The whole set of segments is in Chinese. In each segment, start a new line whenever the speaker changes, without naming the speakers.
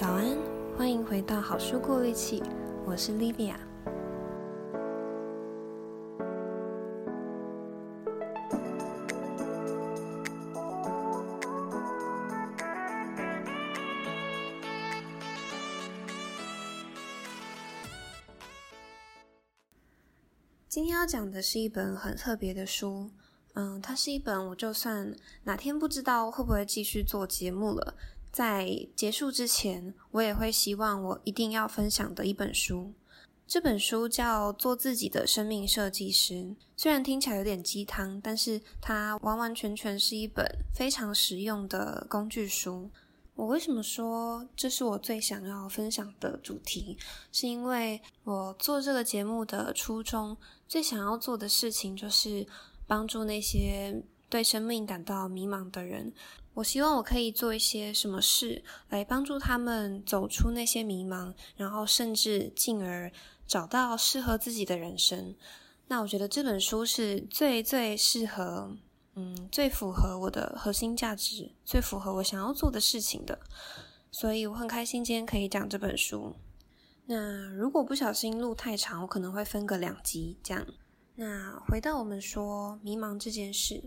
早安，欢迎回到好书过滤器，我是 Livia。今天要讲的是一本很特别的书，嗯，它是一本我就算哪天不知道会不会继续做节目了。在结束之前，我也会希望我一定要分享的一本书。这本书叫《做自己的生命设计师》，虽然听起来有点鸡汤，但是它完完全全是一本非常实用的工具书。我为什么说这是我最想要分享的主题？是因为我做这个节目的初衷，最想要做的事情就是帮助那些对生命感到迷茫的人。我希望我可以做一些什么事来帮助他们走出那些迷茫，然后甚至进而找到适合自己的人生。那我觉得这本书是最最适合，嗯，最符合我的核心价值，最符合我想要做的事情的。所以我很开心今天可以讲这本书。那如果不小心录太长，我可能会分个两集讲。那回到我们说迷茫这件事。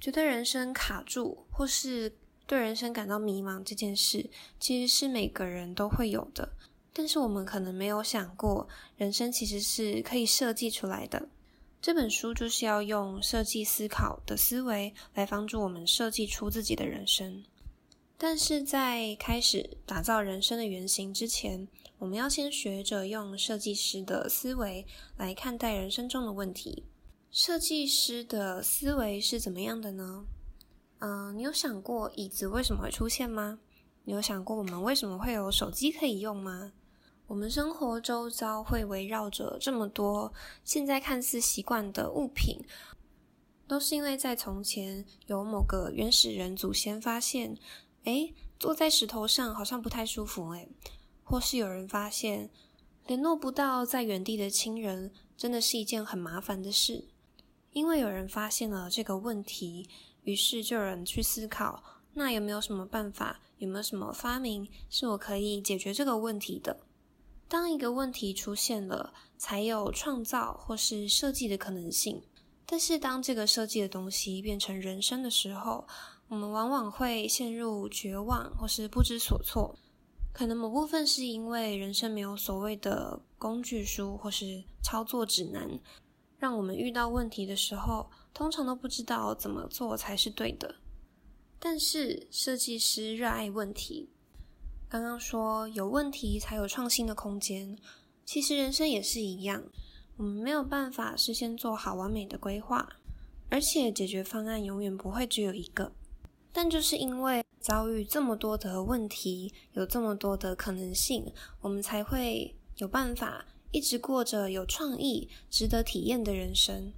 觉得人生卡住，或是对人生感到迷茫这件事，其实是每个人都会有的。但是我们可能没有想过，人生其实是可以设计出来的。这本书就是要用设计思考的思维来帮助我们设计出自己的人生。但是在开始打造人生的原型之前，我们要先学着用设计师的思维来看待人生中的问题。设计师的思维是怎么样的呢？嗯、你有想过椅子为什么会出现吗？你有想过我们为什么会有手机可以用吗？我们生活周遭会围绕着这么多现在看似习惯的物品，都是因为在从前有某个原始人祖先发现，诶，坐在石头上好像不太舒服，诶，或是有人发现联络不到在原地的亲人，真的是一件很麻烦的事。因为有人发现了这个问题，于是就有人去思考，那有没有什么办法，有没有什么发明是我可以解决这个问题的？当一个问题出现了，才有创造或是设计的可能性。但是当这个设计的东西变成人生的时候，我们往往会陷入绝望或是不知所措。可能某部分是因为人生没有所谓的工具书或是操作指南。让我们遇到问题的时候，通常都不知道怎么做才是对的。但是设计师热爱问题。刚刚说有问题才有创新的空间，其实人生也是一样。我们没有办法事先做好完美的规划，而且解决方案永远不会只有一个。但就是因为遭遇这么多的问题，有这么多的可能性，我们才会有办法。一直过着有创意、值得体验的人生。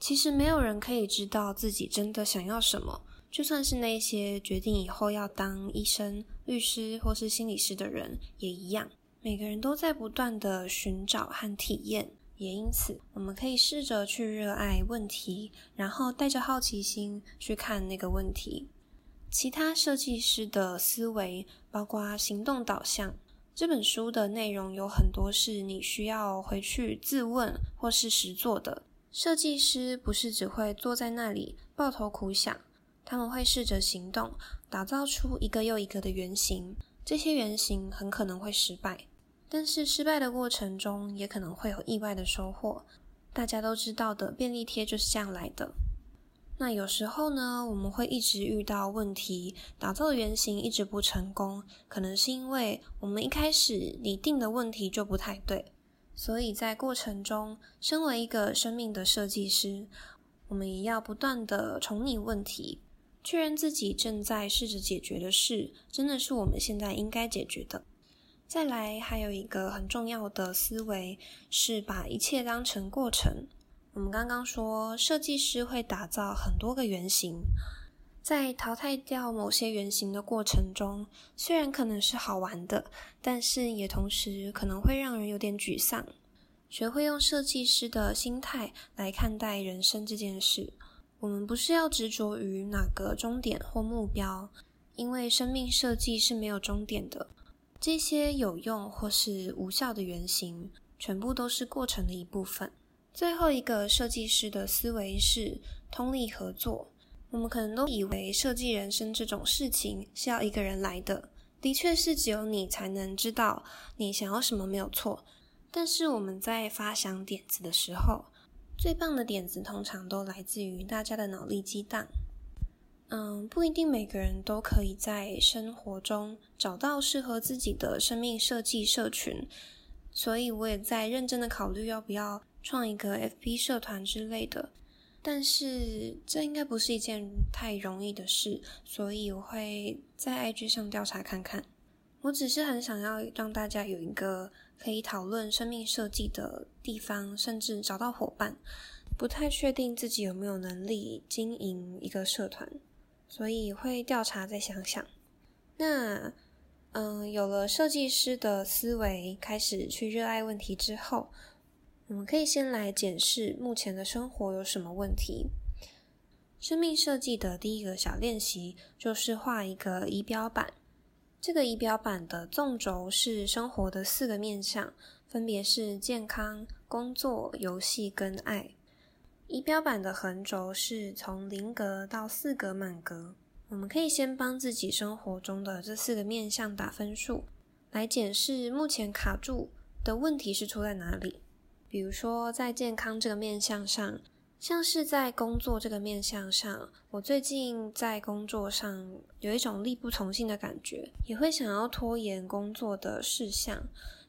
其实没有人可以知道自己真的想要什么，就算是那些决定以后要当医生、律师或是心理师的人也一样。每个人都在不断的寻找和体验，也因此，我们可以试着去热爱问题，然后带着好奇心去看那个问题。其他设计师的思维包括行动导向。这本书的内容有很多是你需要回去自问或是实做的。设计师不是只会坐在那里抱头苦想，他们会试着行动，打造出一个又一个的原型。这些原型很可能会失败，但是失败的过程中也可能会有意外的收获。大家都知道的便利贴就是这样来的。那有时候呢，我们会一直遇到问题，打造的原型一直不成功，可能是因为我们一开始拟定的问题就不太对。所以在过程中，身为一个生命的设计师，我们也要不断地重拟问题，确认自己正在试着解决的事，真的是我们现在应该解决的。再来，还有一个很重要的思维，是把一切当成过程。我们刚刚说，设计师会打造很多个原型，在淘汰掉某些原型的过程中，虽然可能是好玩的，但是也同时可能会让人有点沮丧。学会用设计师的心态来看待人生这件事，我们不是要执着于哪个终点或目标，因为生命设计是没有终点的。这些有用或是无效的原型，全部都是过程的一部分。最后一个设计师的思维是通力合作。我们可能都以为设计人生这种事情是要一个人来的，的确是只有你才能知道你想要什么，没有错。但是我们在发想点子的时候，最棒的点子通常都来自于大家的脑力激荡。嗯，不一定每个人都可以在生活中找到适合自己的生命设计社群，所以我也在认真的考虑要不要创一个 FB 社团之类的。但是这应该不是一件太容易的事，所以我会在 IG 上调查看看。我只是很想要让大家有一个可以讨论生命设计的地方，甚至找到伙伴。不太确定自己有没有能力经营一个社团。所以会调查，再想想。那，嗯，有了设计师的思维，开始去热爱问题之后，我们可以先来检视目前的生活有什么问题。生命设计的第一个小练习就是画一个仪表板。这个仪表板的纵轴是生活的四个面向，分别是健康、工作、游戏跟爱。仪表板的横轴是从零格到四格满格。我们可以先帮自己生活中的这四个面向打分数，来检视目前卡住的问题是出在哪里。比如说，在健康这个面向上，像是在工作这个面向上，我最近在工作上有一种力不从心的感觉，也会想要拖延工作的事项。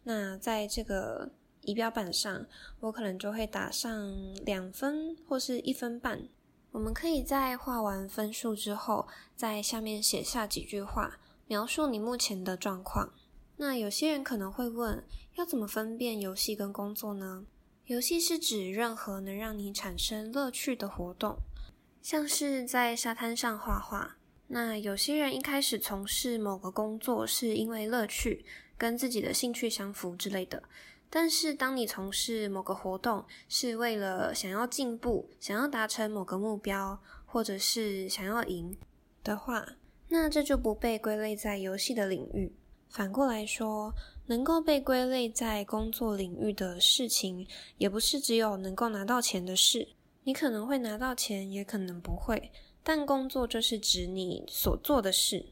那在这个仪表板上，我可能就会打上两分或是一分半。我们可以在画完分数之后，在下面写下几句话，描述你目前的状况。那有些人可能会问，要怎么分辨游戏跟工作呢？游戏是指任何能让你产生乐趣的活动，像是在沙滩上画画。那有些人一开始从事某个工作是因为乐趣，跟自己的兴趣相符之类的。但是，当你从事某个活动是为了想要进步、想要达成某个目标，或者是想要赢的话，那这就不被归类在游戏的领域。反过来说，能够被归类在工作领域的事情，也不是只有能够拿到钱的事。你可能会拿到钱，也可能不会。但工作就是指你所做的事。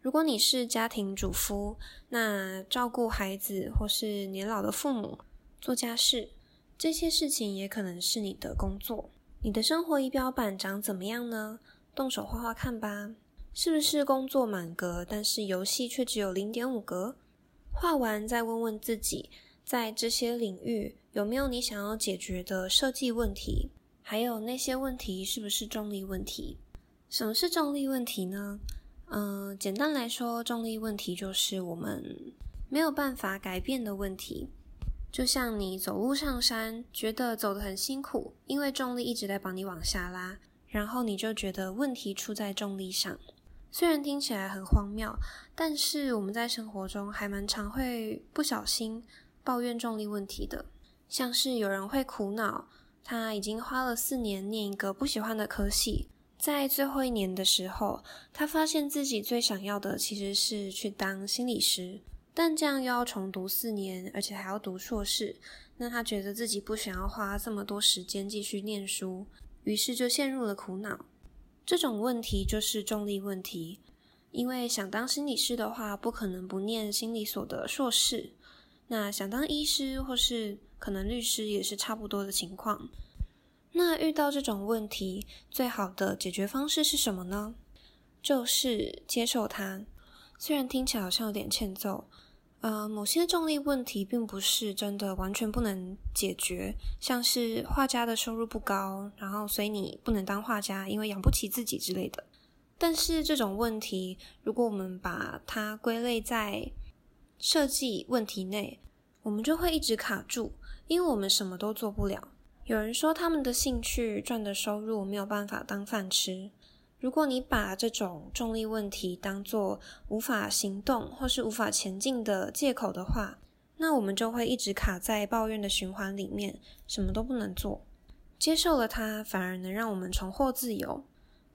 如果你是家庭主妇，那照顾孩子或是年老的父母、做家事，这些事情也可能是你的工作。你的生活仪表板长怎么样呢？动手画画看吧。是不是工作满格，但是游戏却只有零点五格？画完再问问自己，在这些领域有没有你想要解决的设计问题？还有那些问题是不是重力问题？什么是重力问题呢？嗯、简单来说，重力问题就是我们没有办法改变的问题。就像你走路上山，觉得走得很辛苦，因为重力一直在帮你往下拉，然后你就觉得问题出在重力上。虽然听起来很荒谬，但是我们在生活中还蛮常会不小心抱怨重力问题的。像是有人会苦恼，他已经花了四年念一个不喜欢的科系。在最后一年的时候，他发现自己最想要的其实是去当心理师，但这样又要重读四年，而且还要读硕士，那他觉得自己不想要花这么多时间继续念书，于是就陷入了苦恼。这种问题就是重力问题，因为想当心理师的话，不可能不念心理所的硕士，那想当医师或是可能律师也是差不多的情况。那遇到这种问题，最好的解决方式是什么呢？就是接受它。虽然听起来好像有点欠揍，呃，某些重力问题并不是真的完全不能解决，像是画家的收入不高，然后所以你不能当画家，因为养不起自己之类的。但是这种问题，如果我们把它归类在设计问题内，我们就会一直卡住，因为我们什么都做不了。有人说，他们的兴趣赚的收入没有办法当饭吃。如果你把这种重力问题当作无法行动或是无法前进的借口的话，那我们就会一直卡在抱怨的循环里面，什么都不能做。接受了它，反而能让我们重获自由。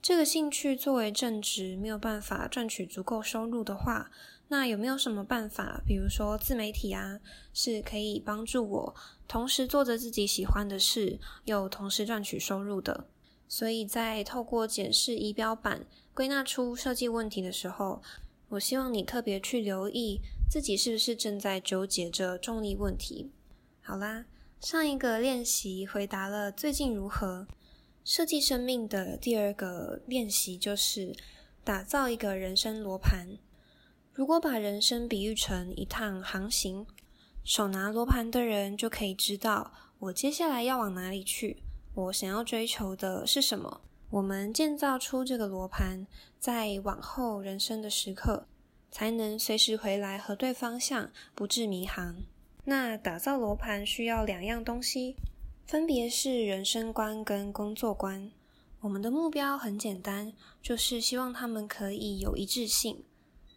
这个兴趣作为正职没有办法赚取足够收入的话，那有没有什么办法，比如说自媒体啊，是可以帮助我同时做着自己喜欢的事，又同时赚取收入的？所以在透过检视仪表板归纳出设计问题的时候，我希望你特别去留意自己是不是正在纠结着重力问题。好啦，上一个练习回答了最近如何。设计生命的第二个练习就是打造一个人生罗盘。如果把人生比喻成一趟航行，手拿罗盘的人就可以知道我接下来要往哪里去。我想要追求的是什么？我们建造出这个罗盘，在往后人生的时刻，才能随时回来核对方向，不致迷航。那打造罗盘需要两样东西，分别是人生观跟工作观。我们的目标很简单，就是希望他们可以有一致性。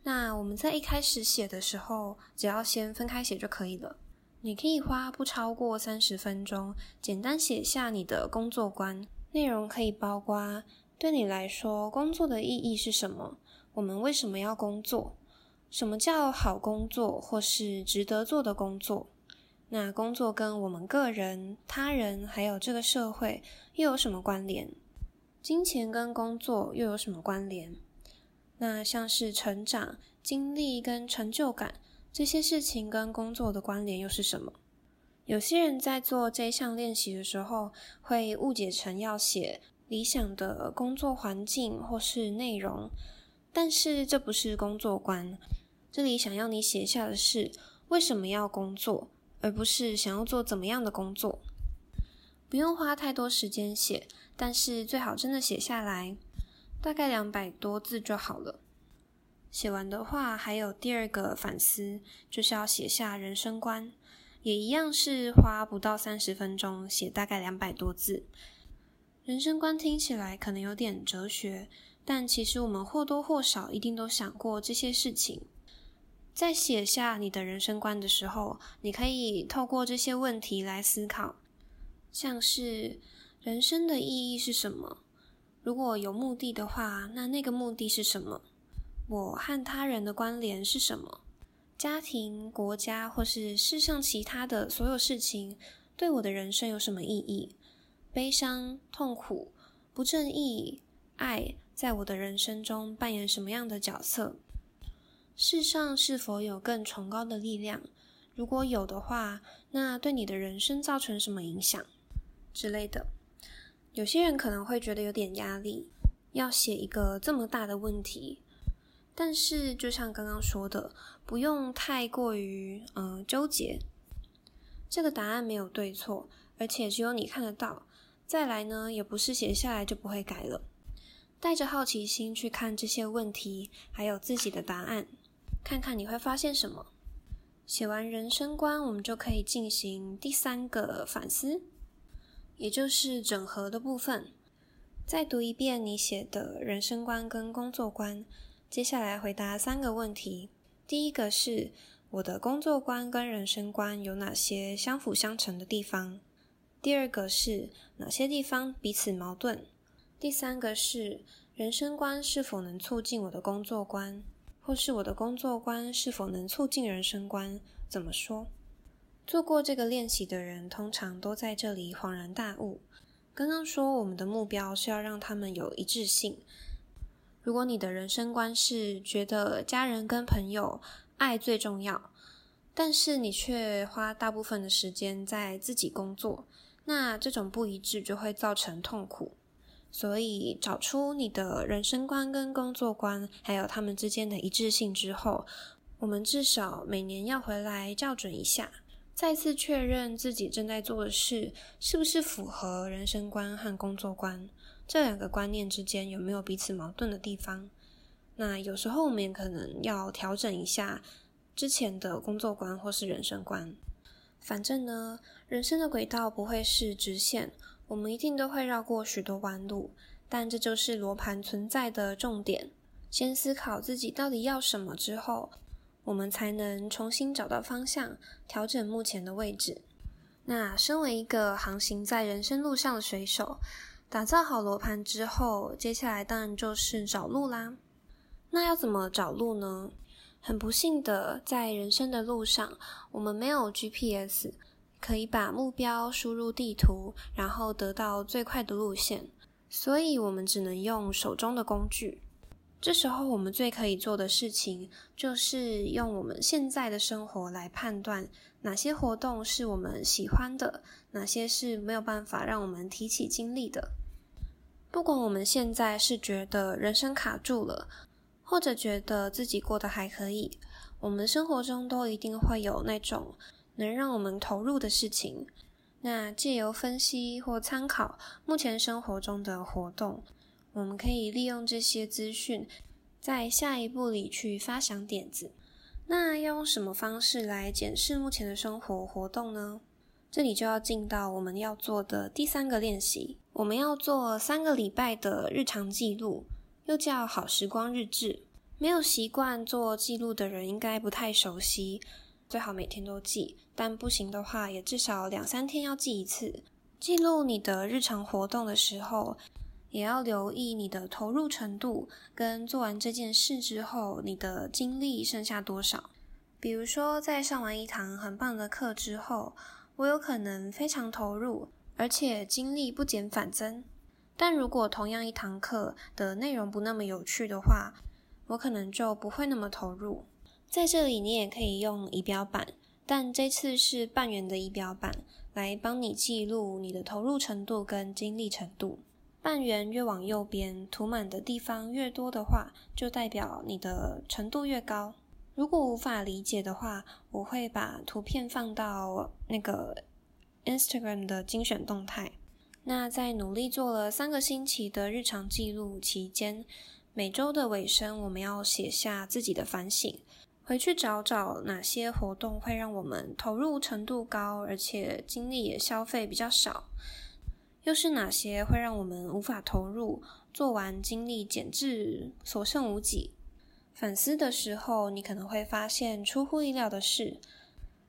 那我们在一开始写的时候，只要先分开写就可以了。你可以花不超过三十分钟，简单写下你的工作观。内容可以包括对你来说工作的意义是什么？我们为什么要工作？什么叫好工作，或是值得做的工作？那工作跟我们个人、他人还有这个社会又有什么关联？金钱跟工作又有什么关联？那像是成长、经历跟成就感这些事情跟工作的关联又是什么？有些人在做这项练习的时候，会误解成要写理想的工作环境或是内容，但是这不是工作观。这里想要你写下的是为什么要工作，而不是想要做怎么样的工作。不用花太多时间写，但是最好真的写下来，大概两百多字就好了。写完的话，还有第二个反思，就是要写下人生观，也一样是花不到三十分钟，写大概两百多字。人生观听起来可能有点哲学，但其实我们或多或少一定都想过这些事情。在写下你的人生观的时候，你可以透过这些问题来思考，像是人生的意义是什么？如果有目的的话，那那个目的是什么？我和他人的关联是什么？家庭、国家或是世上其他的所有事情，对我的人生有什么意义？悲伤、痛苦、不正义、爱，在我的人生中扮演什么样的角色？世上是否有更崇高的力量？如果有的话，那对你的人生造成什么影响之类的？有些人可能会觉得有点压力，要写一个这么大的问题。但是，就像刚刚说的，不用太过于嗯、纠结。这个答案没有对错，而且只有你看得到。再来呢，也不是写下来就不会改了。带着好奇心去看这些问题，还有自己的答案。看看你会发现什么。写完人生观，我们就可以进行第三个反思，也就是整合的部分。再读一遍你写的人生观跟工作观，接下来回答三个问题。第一个是我的工作观跟人生观有哪些相辅相成的地方？第二个是哪些地方彼此矛盾？第三个是人生观是否能促进我的工作观？或是我的工作观是否能促进人生观？怎么说？做过这个练习的人，通常都在这里恍然大悟。刚刚说我们的目标是要让他们有一致性。如果你的人生观是觉得家人跟朋友爱最重要，但是你却花大部分的时间在自己工作，那这种不一致就会造成痛苦。所以，找出你的人生观跟工作观，还有他们之间的一致性之后，我们至少每年要回来校准一下，再次确认自己正在做的事是不是符合人生观和工作观，这两个观念之间有没有彼此矛盾的地方。那有时候我们也可能要调整一下之前的工作观或是人生观。反正呢，人生的轨道不会是直线。我们一定都会绕过许多弯路，但这就是罗盘存在的重点。先思考自己到底要什么之后，我们才能重新找到方向，调整目前的位置。那身为一个航行在人生路上的水手，打造好罗盘之后，接下来当然就是找路啦。那要怎么找路呢？很不幸的，在人生的路上，我们没有 GPS，可以把目标输入地图，然后得到最快的路线，所以我们只能用手中的工具。这时候，我们最可以做的事情，就是用我们现在的生活来判断哪些活动是我们喜欢的，哪些是没有办法让我们提起精力的。不管我们现在是觉得人生卡住了，或者觉得自己过得还可以，我们生活中都一定会有那种能让我们投入的事情。那借由分析或参考目前生活中的活动，我们可以利用这些资讯，在下一步里去发想点子。那要用什么方式来检视目前的生活活动呢？这里就要进到我们要做的第三个练习。我们要做三个礼拜的日常记录，又叫好时光日志。没有习惯做记录的人应该不太熟悉，最好每天都记，但不行的话，也至少两三天要记一次。记录你的日常活动的时候，也要留意你的投入程度，跟做完这件事之后，你的精力剩下多少。比如说，在上完一堂很棒的课之后，我有可能非常投入，而且精力不减反增。但如果同样一堂课的内容不那么有趣的话，我可能就不会那么投入。在这里，你也可以用仪表板，但这次是半圆的仪表板，来帮你记录你的投入程度跟精力程度。半圆越往右边，涂满的地方越多的话，就代表你的程度越高。如果无法理解的话，我会把图片放到那个 Instagram 的精选动态。那在努力做了三个星期的日常记录期间，每周的尾声，我们要写下自己的反省，回去找找哪些活动会让我们投入程度高，而且精力也消费比较少。又是哪些会让我们无法投入，做完精力减至所剩无几？反思的时候，你可能会发现出乎意料的事，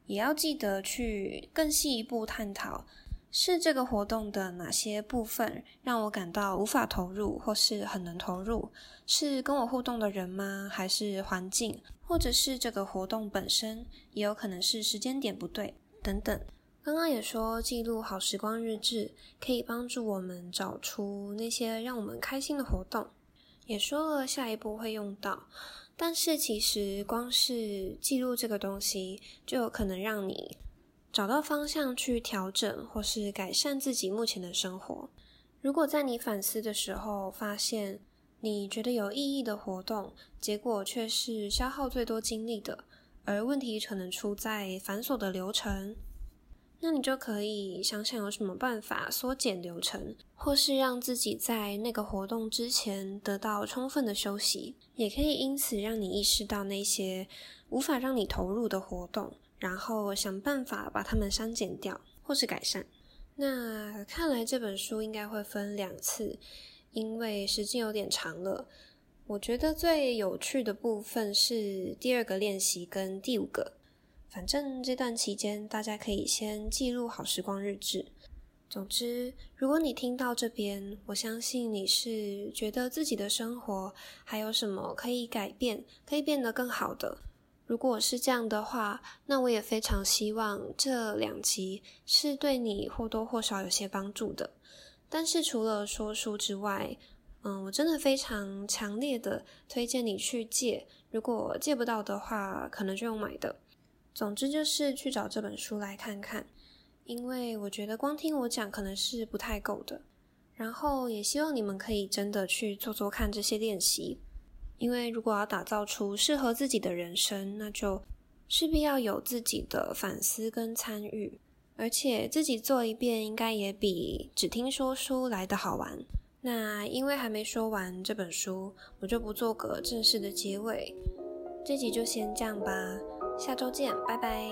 也要记得去更细一步探讨，是这个活动的哪些部分让我感到无法投入，或是很能投入？是跟我互动的人吗？还是环境？或者是这个活动本身？也有可能是时间点不对，等等。刚刚也说，记录好时光日志可以帮助我们找出那些让我们开心的活动，也说了下一步会用到。但是其实光是记录这个东西，就有可能让你找到方向去调整或是改善自己目前的生活。如果在你反思的时候发现你觉得有意义的活动，结果却是消耗最多精力的，而问题可能出在繁琐的流程。那你就可以想想有什么办法缩减流程，或是让自己在那个活动之前得到充分的休息，也可以因此让你意识到那些无法让你投入的活动，然后想办法把它们删减掉或是改善。那看来这本书应该会分两次，因为时间有点长了。我觉得最有趣的部分是第二个练习跟第五个。反正这段期间，大家可以先记录好时光日志。总之，如果你听到这边，我相信你是觉得自己的生活还有什么可以改变、可以变得更好的。如果是这样的话，那我也非常希望这两集是对你或多或少有些帮助的。但是除了说书之外，嗯，我真的非常强烈的推荐你去借。如果借不到的话，可能就用买的。总之就是去找这本书来看看，因为我觉得光听我讲可能是不太够的。然后也希望你们可以真的去做做看这些练习，因为如果要打造出适合自己的人生，那就势必要有自己的反思跟参与，而且自己做一遍应该也比只听说书来的好玩。那因为还没说完这本书，我就不做个正式的结尾，这集就先这样吧。下周见，拜拜。